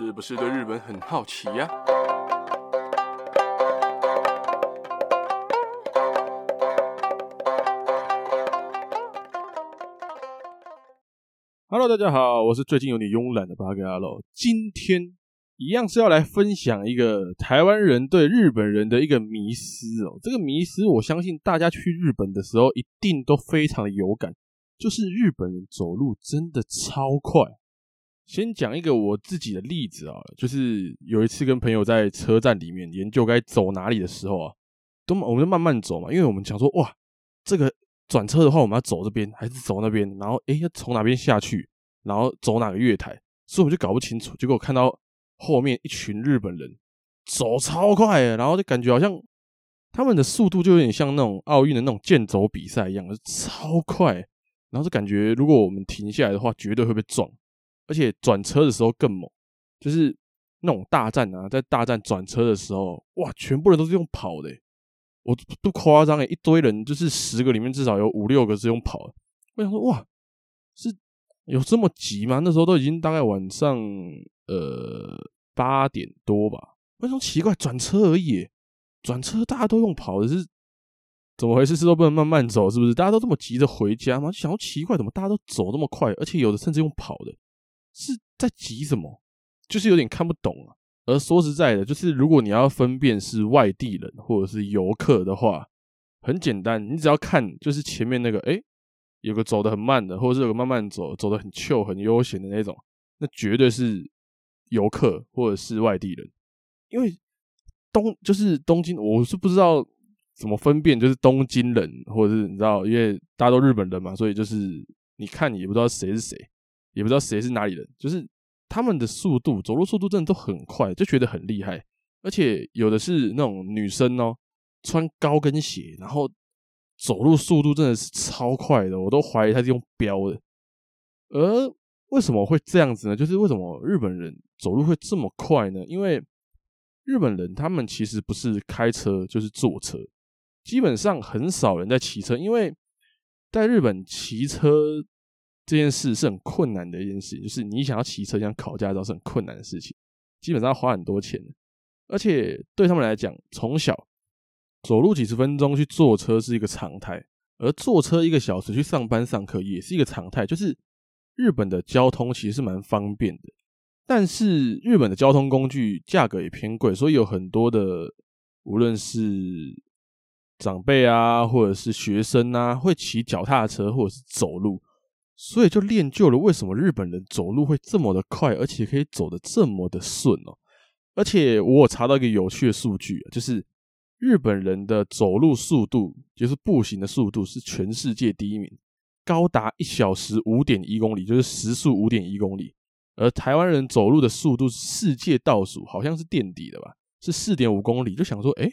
是不是对日本很好奇呀？Hello，大家好，我是最近有点慵懒的八格阿洛。今天一样是要来分享一个台湾人对日本人的一个迷思哦。这个迷思，我相信大家去日本的时候一定都非常的有感，就是日本人走路真的超快。先讲一个我自己的例子啊，就是有一次跟朋友在车站里面研究该走哪里的时候啊，都我们就慢慢走嘛，因为我们想说哇，这个转车的话我们要走这边还是走那边，然后诶要从哪边下去，然后走哪个月台，所以我们就搞不清楚。结果看到后面一群日本人走超快，然后就感觉好像他们的速度就有点像那种奥运的那种健走比赛一样，超快，然后就感觉如果我们停下来的话，绝对会被撞。而且转车的时候更猛，就是那种大站啊，在大站转车的时候，哇，全部人都是用跑的，我不夸张诶，一堆人就是十个里面至少有五六个是用跑的。我想说，哇，是有这么急吗？那时候都已经大概晚上呃八点多吧。为什么奇怪？转车而已，转车大家都用跑的，是怎么回事？是都不能慢慢走，是不是？大家都这么急着回家吗？就想要奇怪，怎么大家都走那么快？而且有的甚至用跑的。是在急什么？就是有点看不懂啊。而说实在的，就是如果你要分辨是外地人或者是游客的话，很简单，你只要看就是前面那个，诶，有个走得很慢的，或者是有个慢慢走，走得很 chill 很悠闲的那种，那绝对是游客或者是外地人。因为东就是东京，我是不知道怎么分辨，就是东京人或者是你知道，因为大家都日本人嘛，所以就是你看你也不知道谁是谁。也不知道谁是哪里人，就是他们的速度，走路速度真的都很快，就觉得很厉害。而且有的是那种女生哦，穿高跟鞋，然后走路速度真的是超快的，我都怀疑她是用飙的。而为什么会这样子呢？就是为什么日本人走路会这么快呢？因为日本人他们其实不是开车就是坐车，基本上很少人在骑车，因为在日本骑车。这件事是很困难的一件事，就是你想要骑车、想考驾照是很困难的事情，基本上要花很多钱，而且对他们来讲，从小走路几十分钟去坐车是一个常态，而坐车一个小时去上班上课也是一个常态。就是日本的交通其实是蛮方便的，但是日本的交通工具价格也偏贵，所以有很多的无论是长辈啊，或者是学生啊，会骑脚踏车或者是走路。所以就练就了为什么日本人走路会这么的快，而且可以走得这么的顺哦。而且我有查到一个有趣的数据，就是日本人的走路速度，就是步行的速度是全世界第一名，高达一小时五点一公里，就是时速五点一公里。而台湾人走路的速度是世界倒数，好像是垫底的吧，是四点五公里。就想说，诶，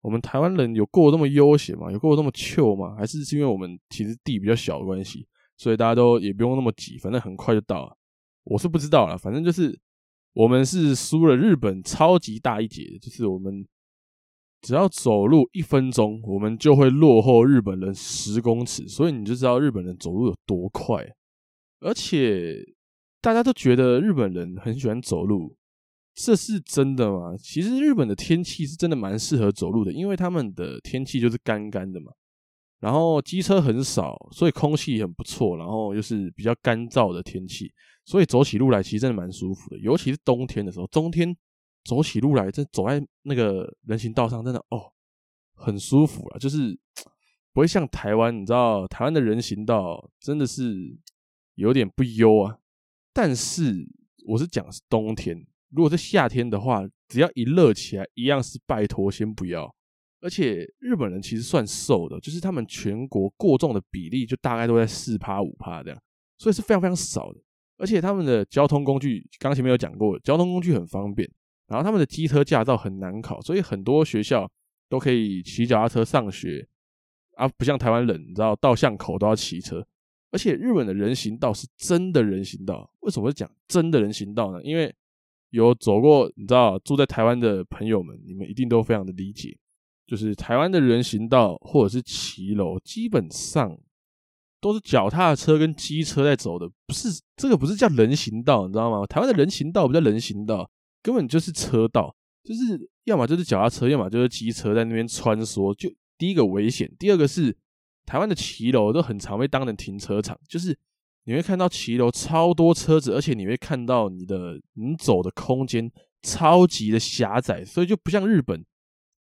我们台湾人有过这么悠闲吗？有过这么糗吗？还是是因为我们其实地比较小的关系？所以大家都也不用那么急，反正很快就到了。我是不知道啦，反正就是我们是输了日本超级大一截，就是我们只要走路一分钟，我们就会落后日本人十公尺。所以你就知道日本人走路有多快。而且大家都觉得日本人很喜欢走路，这是真的吗？其实日本的天气是真的蛮适合走路的，因为他们的天气就是干干的嘛。然后机车很少，所以空气很不错，然后又是比较干燥的天气，所以走起路来其实真的蛮舒服的。尤其是冬天的时候，冬天走起路来，这走在那个人行道上，真的哦，很舒服了。就是不会像台湾，你知道，台湾的人行道真的是有点不优啊。但是我是讲是冬天，如果是夏天的话，只要一热起来，一样是拜托先不要。而且日本人其实算瘦的，就是他们全国过重的比例就大概都在四趴五趴这样，所以是非常非常少的。而且他们的交通工具，刚前面有讲过，交通工具很方便。然后他们的机车驾照很难考，所以很多学校都可以骑脚踏车上学啊，不像台湾人，你知道到巷口都要骑车。而且日本的人行道是真的人行道，为什么会讲真的人行道呢？因为有走过，你知道住在台湾的朋友们，你们一定都非常的理解。就是台湾的人行道或者是骑楼，基本上都是脚踏车跟机车在走的，不是这个不是叫人行道，你知道吗？台湾的人行道不叫人行道，根本就是车道，就是要么就是脚踏车，要么就是机车在那边穿梭。就第一个危险，第二个是台湾的骑楼都很常被当成停车场，就是你会看到骑楼超多车子，而且你会看到你的你走的空间超级的狭窄，所以就不像日本，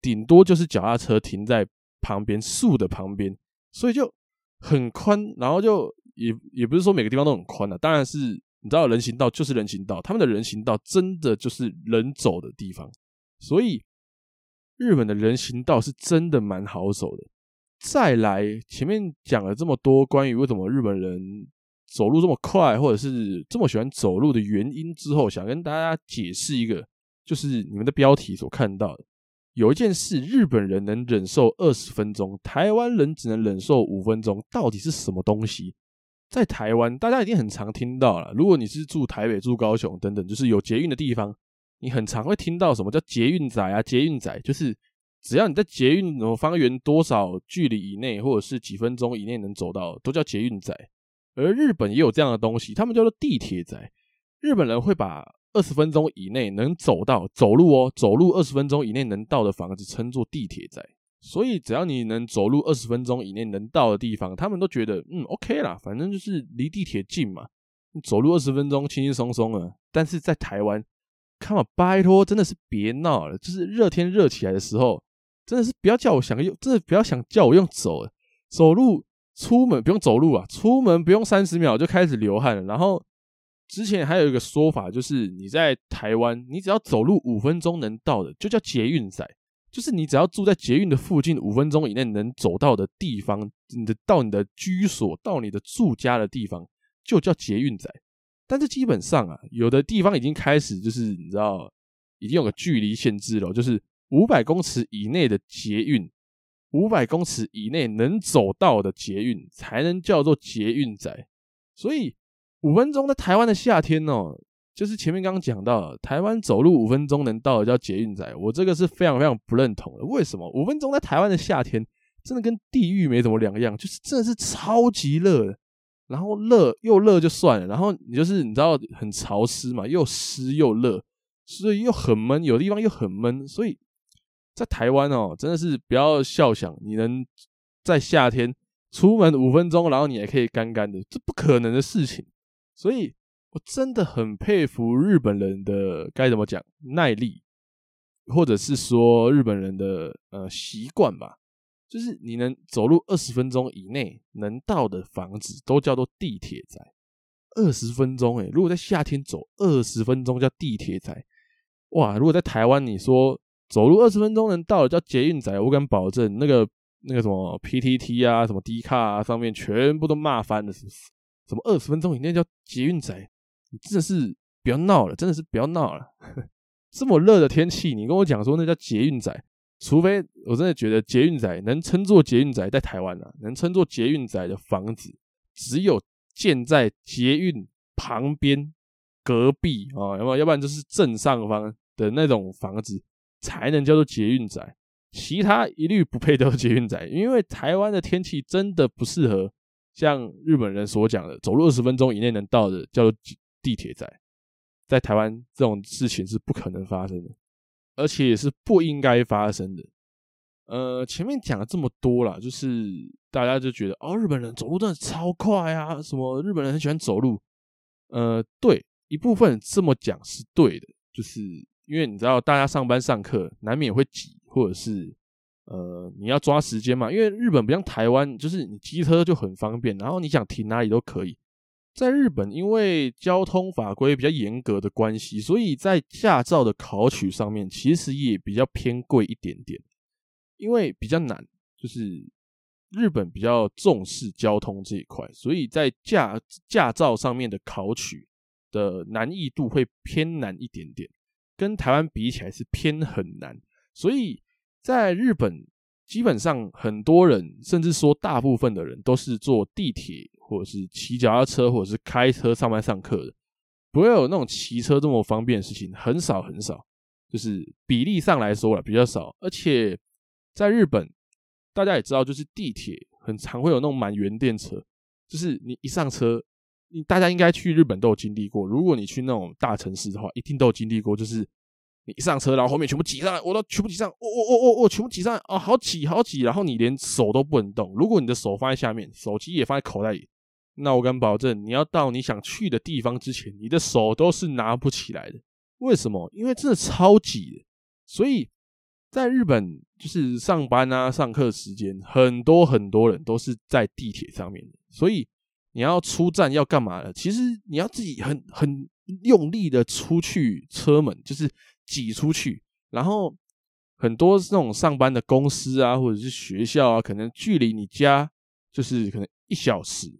顶多就是脚踏车停在旁边树的旁边，所以就。很宽，然后就也也不是说每个地方都很宽啊，当然是你知道人行道就是人行道，他们的人行道真的就是人走的地方，所以日本的人行道是真的蛮好走的。再来前面讲了这么多关于为什么日本人走路这么快，或者是这么喜欢走路的原因之后，想跟大家解释一个，就是你们的标题所看到的。有一件事，日本人能忍受二十分钟，台湾人只能忍受五分钟，到底是什么东西？在台湾，大家一定很常听到了。如果你是住台北、住高雄等等，就是有捷运的地方，你很常会听到什么叫捷运仔啊？捷运仔就是只要你在捷运方圆多少距离以内，或者是几分钟以内能走到，都叫捷运仔。而日本也有这样的东西，他们叫做地铁仔。日本人会把二十分钟以内能走到走路哦，走路二十分钟以内能到的房子称作地铁宅。所以只要你能走路二十分钟以内能到的地方，他们都觉得嗯 OK 啦，反正就是离地铁近嘛，走路二十分钟轻轻松松的。但是在台湾，看嘛，拜托，真的是别闹了，就是热天热起来的时候，真的是不要叫我想用，真的不要想叫我用走，走路出门不用走路啊，出门不用三十秒就开始流汗了，然后。之前还有一个说法，就是你在台湾，你只要走路五分钟能到的，就叫捷运仔。就是你只要住在捷运的附近，五分钟以内能走到的地方，你的到你的居所，到你的住家的地方，就叫捷运仔。但是基本上啊，有的地方已经开始就是你知道，已经有个距离限制了，就是五百公尺以内的捷运，五百公尺以内能走到的捷运才能叫做捷运仔。所以。五分钟在台湾的夏天哦，就是前面刚刚讲到，台湾走路五分钟能到的叫捷运仔，我这个是非常非常不认同的。为什么？五分钟在台湾的夏天真的跟地狱没什么两样，就是真的是超级热，然后热又热就算了，然后你就是你知道很潮湿嘛，又湿又热，所以又很闷，有的地方又很闷，所以在台湾哦，真的是不要笑想你能在夏天出门五分钟，然后你还可以干干的，这不可能的事情。所以，我真的很佩服日本人的该怎么讲耐力，或者是说日本人的呃习惯吧。就是你能走路二十分钟以内能到的房子，都叫做地铁宅。二十分钟，诶，如果在夏天走二十分钟叫地铁宅，哇！如果在台湾，你说走路二十分钟能到的叫捷运宅，我敢保证那个那个什么 PTT 啊，什么 D 卡啊，上面全部都骂翻了，是不是？怎么二十分钟以内叫捷运仔？你真的是不要闹了，真的是不要闹了。这么热的天气，你跟我讲说那叫捷运仔，除非我真的觉得捷运仔能称作捷运仔，在台湾啊，能称作捷运仔的房子，只有建在捷运旁边、隔壁啊，要不要不然就是正上方的那种房子，才能叫做捷运仔。其他一律不配叫捷运仔，因为台湾的天气真的不适合。像日本人所讲的，走路二十分钟以内能到的叫做地铁仔，在台湾这种事情是不可能发生的，而且也是不应该发生的。呃，前面讲了这么多啦，就是大家就觉得哦，日本人走路真的超快啊，什么日本人很喜欢走路。呃，对，一部分这么讲是对的，就是因为你知道，大家上班上课难免会挤，或者是。呃，你要抓时间嘛，因为日本不像台湾，就是你机车就很方便，然后你想停哪里都可以。在日本，因为交通法规比较严格的关系，所以在驾照的考取上面其实也比较偏贵一点点，因为比较难，就是日本比较重视交通这一块，所以在驾驾照上面的考取的难易度会偏难一点点，跟台湾比起来是偏很难，所以。在日本，基本上很多人，甚至说大部分的人，都是坐地铁，或者是骑脚踏车，或者是开车上班上课的，不会有那种骑车这么方便的事情，很少很少，就是比例上来说了比较少。而且在日本，大家也知道，就是地铁很常会有那种满员电车，就是你一上车，你大家应该去日本都有经历过。如果你去那种大城市的话，一定都有经历过，就是你一上车，然后后面全部挤上来，我都全部挤上，哦哦哦哦哦，全部挤上来，哦，好挤好挤，然后你连手都不能动。如果你的手放在下面，手机也放在口袋里，那我敢保证，你要到你想去的地方之前，你的手都是拿不起来的。为什么？因为真的超挤的，所以。在日本，就是上班啊、上课时间，很多很多人都是在地铁上面的。所以你要出站要干嘛呢？其实你要自己很很用力的出去车门，就是挤出去。然后很多这种上班的公司啊，或者是学校啊，可能距离你家就是可能一小时，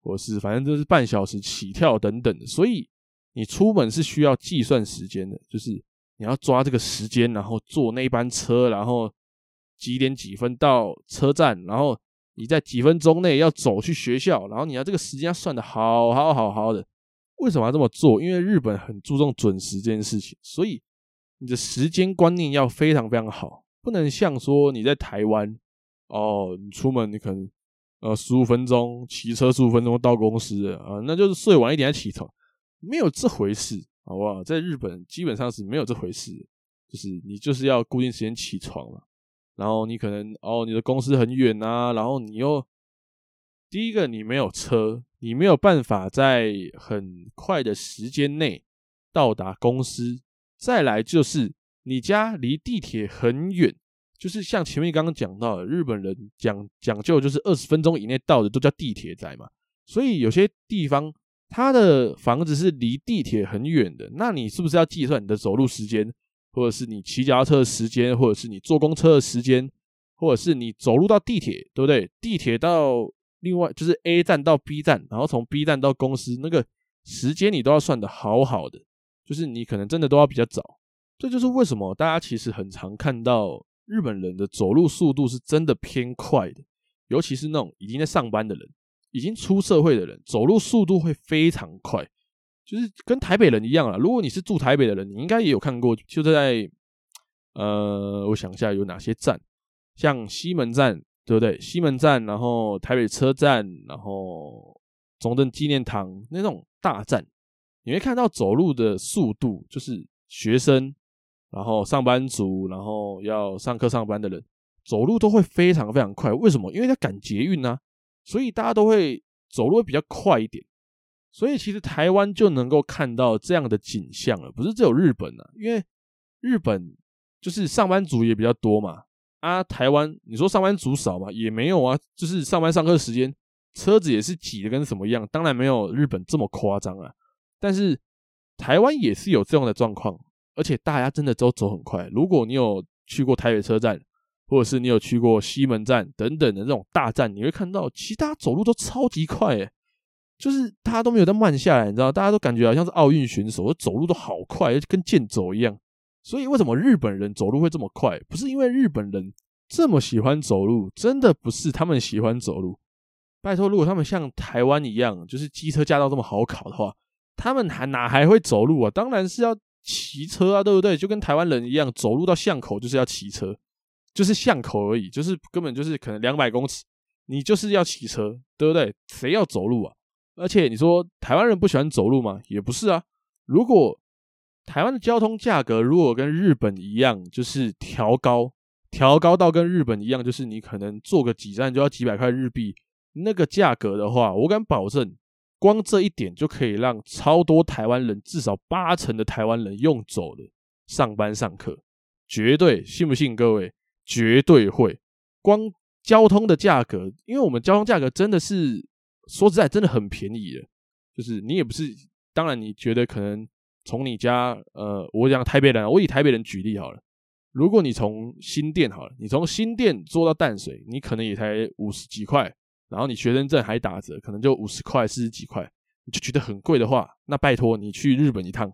或是反正就是半小时起跳等等的。所以你出门是需要计算时间的，就是。你要抓这个时间，然后坐那班车，然后几点几分到车站，然后你在几分钟内要走去学校，然后你要这个时间要算得好好好好的。为什么要这么做？因为日本很注重准时这件事情，所以你的时间观念要非常非常好，不能像说你在台湾哦，你出门你可能呃十五分钟骑车十五分钟到公司啊，那就是睡晚一点起床，没有这回事。好不好？在日本基本上是没有这回事，就是你就是要固定时间起床嘛，然后你可能哦，你的公司很远啊，然后你又第一个你没有车，你没有办法在很快的时间内到达公司，再来就是你家离地铁很远，就是像前面刚刚讲到的，日本人讲讲究就是二十分钟以内到的都叫地铁宅嘛，所以有些地方。他的房子是离地铁很远的，那你是不是要计算你的走路时间，或者是你骑脚踏车的时间，或者是你坐公车的时间，或者是你走路到地铁，对不对？地铁到另外就是 A 站到 B 站，然后从 B 站到公司，那个时间你都要算得好好的，就是你可能真的都要比较早。这就是为什么大家其实很常看到日本人的走路速度是真的偏快的，尤其是那种已经在上班的人。已经出社会的人走路速度会非常快，就是跟台北人一样啦。如果你是住台北的人，你应该也有看过，就在呃，我想一下有哪些站，像西门站，对不对？西门站，然后台北车站，然后中正纪念堂那种大站，你会看到走路的速度，就是学生，然后上班族，然后要上课上班的人，走路都会非常非常快。为什么？因为他赶捷运啊。所以大家都会走路会比较快一点，所以其实台湾就能够看到这样的景象了，不是只有日本啊，因为日本就是上班族也比较多嘛，啊，台湾你说上班族少嘛，也没有啊，就是上班上课时间车子也是挤的跟什么一样，当然没有日本这么夸张啊，但是台湾也是有这样的状况，而且大家真的都走很快，如果你有去过台北车站。或者是你有去过西门站等等的这种大站，你会看到，其他走路都超级快，诶，就是大家都没有在慢下来，你知道，大家都感觉好像是奥运选手，走路都好快，跟健走一样。所以为什么日本人走路会这么快？不是因为日本人这么喜欢走路，真的不是他们喜欢走路。拜托，如果他们像台湾一样，就是机车驾照这么好考的话，他们还哪还会走路啊？当然是要骑车啊，对不对？就跟台湾人一样，走路到巷口就是要骑车。就是巷口而已，就是根本就是可能两百公尺，你就是要骑车，对不对？谁要走路啊？而且你说台湾人不喜欢走路吗？也不是啊。如果台湾的交通价格如果跟日本一样，就是调高，调高到跟日本一样，就是你可能坐个几站就要几百块日币，那个价格的话，我敢保证，光这一点就可以让超多台湾人，至少八成的台湾人用走的上班上课，绝对，信不信各位？绝对会，光交通的价格，因为我们交通价格真的是说实在真的很便宜的，就是你也不是，当然你觉得可能从你家，呃，我讲台北人，我以台北人举例好了，如果你从新店好了，你从新店坐到淡水，你可能也才五十几块，然后你学生证还打折，可能就五十块、四十几块，你就觉得很贵的话，那拜托你去日本一趟。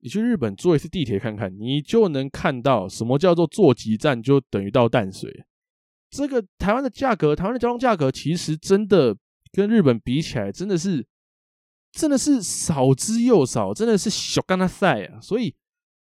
你去日本坐一次地铁看看，你就能看到什么叫做坐几站就等于到淡水。这个台湾的价格，台湾的交通价格其实真的跟日本比起来，真的是真的是少之又少，真的是小干他赛啊！所以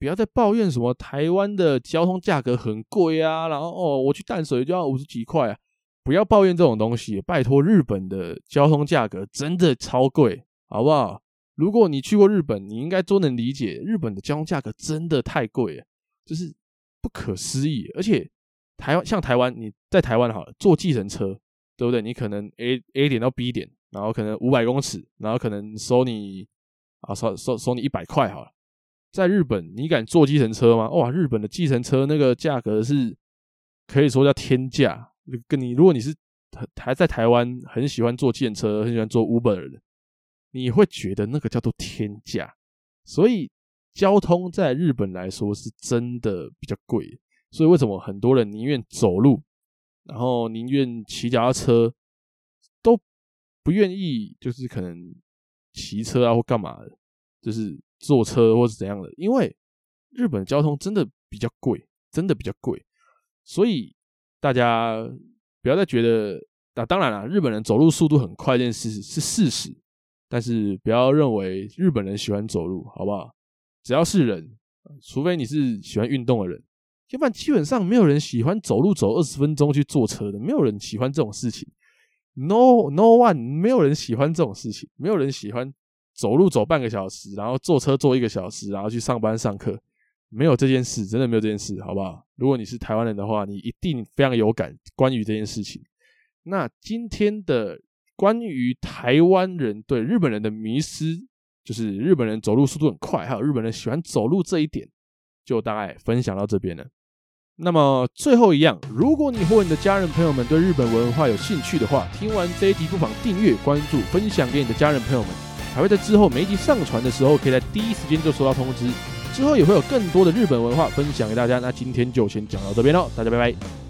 不要再抱怨什么台湾的交通价格很贵啊，然后哦，我去淡水就要五十几块啊，不要抱怨这种东西，拜托，日本的交通价格真的超贵，好不好？如果你去过日本，你应该都能理解，日本的交通价格真的太贵了，就是不可思议。而且台湾像台湾，你在台湾好了，坐计程车，对不对？你可能 A A 点到 B 点，然后可能五百公尺，然后可能收你啊收收收你一百块好了。在日本，你敢坐计程车吗？哇，日本的计程车那个价格是可以说叫天价。跟你，如果你是还在台湾很喜欢坐电车，很喜欢坐 Uber 的，你会觉得那个叫做天价。所以交通在日本来说是真的比较贵。所以为什么很多人宁愿走路，然后宁愿骑脚踏车，都不愿意就是可能骑车啊或干嘛的，就是坐车或是怎样的？因为日本交通真的比较贵，真的比较贵，所以。大家不要再觉得，那当然了，日本人走路速度很快这件事是事实，但是不要认为日本人喜欢走路，好不好？只要是人，除非你是喜欢运动的人，要不然基本上没有人喜欢走路走二十分钟去坐车的，没有人喜欢这种事情。No no one，没有人喜欢这种事情，没有人喜欢走路走半个小时，然后坐车坐一个小时，然后去上班上课。没有这件事，真的没有这件事，好不好？如果你是台湾人的话，你一定非常有感关于这件事情。那今天的关于台湾人对日本人的迷思，就是日本人走路速度很快，还有日本人喜欢走路这一点，就大概分享到这边了。那么最后一样，如果你或你的家人朋友们对日本文化有兴趣的话，听完这一集不妨订阅、关注、分享给你的家人朋友们，还会在之后每一集上传的时候，可以在第一时间就收到通知。之后也会有更多的日本文化分享给大家。那今天就先讲到这边喽，大家拜拜。